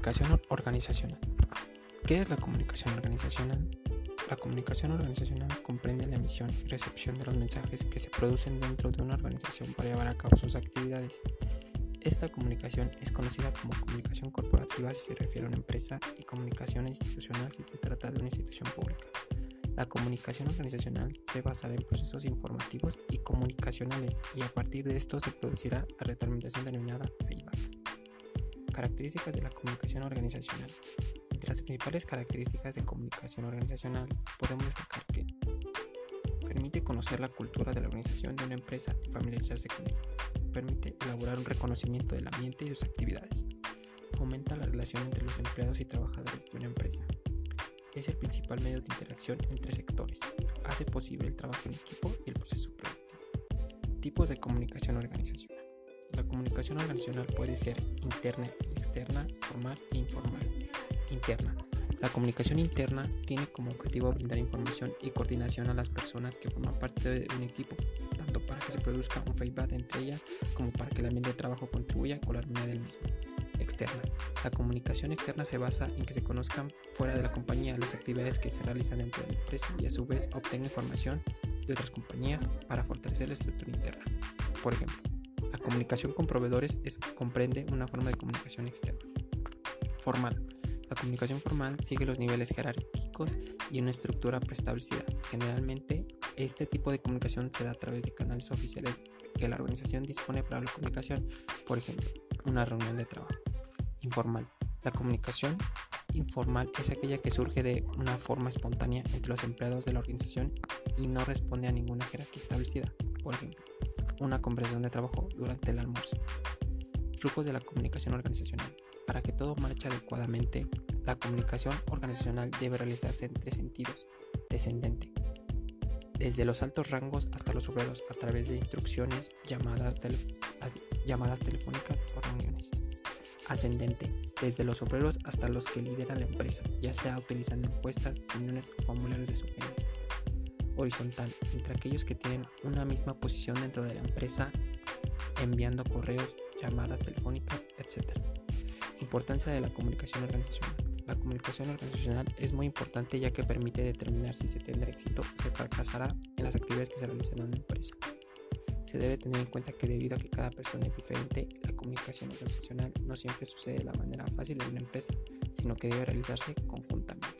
Comunicación organizacional. ¿Qué es la comunicación organizacional? La comunicación organizacional comprende la emisión y recepción de los mensajes que se producen dentro de una organización para llevar a cabo sus actividades. Esta comunicación es conocida como comunicación corporativa si se refiere a una empresa y comunicación institucional si se trata de una institución pública. La comunicación organizacional se basará en procesos informativos y comunicacionales y a partir de esto se producirá la retroalimentación denominada feedback. Características de la comunicación organizacional. Entre las principales características de comunicación organizacional podemos destacar que permite conocer la cultura de la organización de una empresa y familiarizarse con ella. Permite elaborar un reconocimiento del ambiente y sus actividades. Fomenta la relación entre los empleados y trabajadores de una empresa. Es el principal medio de interacción entre sectores. Hace posible el trabajo en equipo y el proceso productivo. Tipos de comunicación organizacional. La comunicación organizacional puede ser interna externa, formal e informal. Interna. La comunicación interna tiene como objetivo brindar información y coordinación a las personas que forman parte de un equipo, tanto para que se produzca un feedback entre ellas como para que el ambiente de trabajo contribuya con la armonía del mismo. Externa. La comunicación externa se basa en que se conozcan fuera de la compañía las actividades que se realizan dentro de la empresa y a su vez obtenga información de otras compañías para fortalecer la estructura interna. Por ejemplo, comunicación con proveedores es, comprende una forma de comunicación externa. Formal. La comunicación formal sigue los niveles jerárquicos y una estructura preestablecida. Generalmente, este tipo de comunicación se da a través de canales oficiales que la organización dispone para la comunicación, por ejemplo, una reunión de trabajo. Informal. La comunicación informal es aquella que surge de una forma espontánea entre los empleados de la organización y no responde a ninguna jerarquía establecida. Por ejemplo, una conversación de trabajo durante el almuerzo. Flujos de la comunicación organizacional. Para que todo marche adecuadamente, la comunicación organizacional debe realizarse en tres sentidos. Descendente. Desde los altos rangos hasta los obreros a través de instrucciones, llamadas, llamadas telefónicas o reuniones. Ascendente. Desde los obreros hasta los que lideran la empresa, ya sea utilizando encuestas, reuniones o formularios de sugerencia horizontal entre aquellos que tienen una misma posición dentro de la empresa, enviando correos, llamadas telefónicas, etc. Importancia de la comunicación organizacional. La comunicación organizacional es muy importante ya que permite determinar si se tendrá éxito o se fracasará en las actividades que se realizan en una empresa. Se debe tener en cuenta que debido a que cada persona es diferente, la comunicación organizacional no siempre sucede de la manera fácil en una empresa, sino que debe realizarse conjuntamente.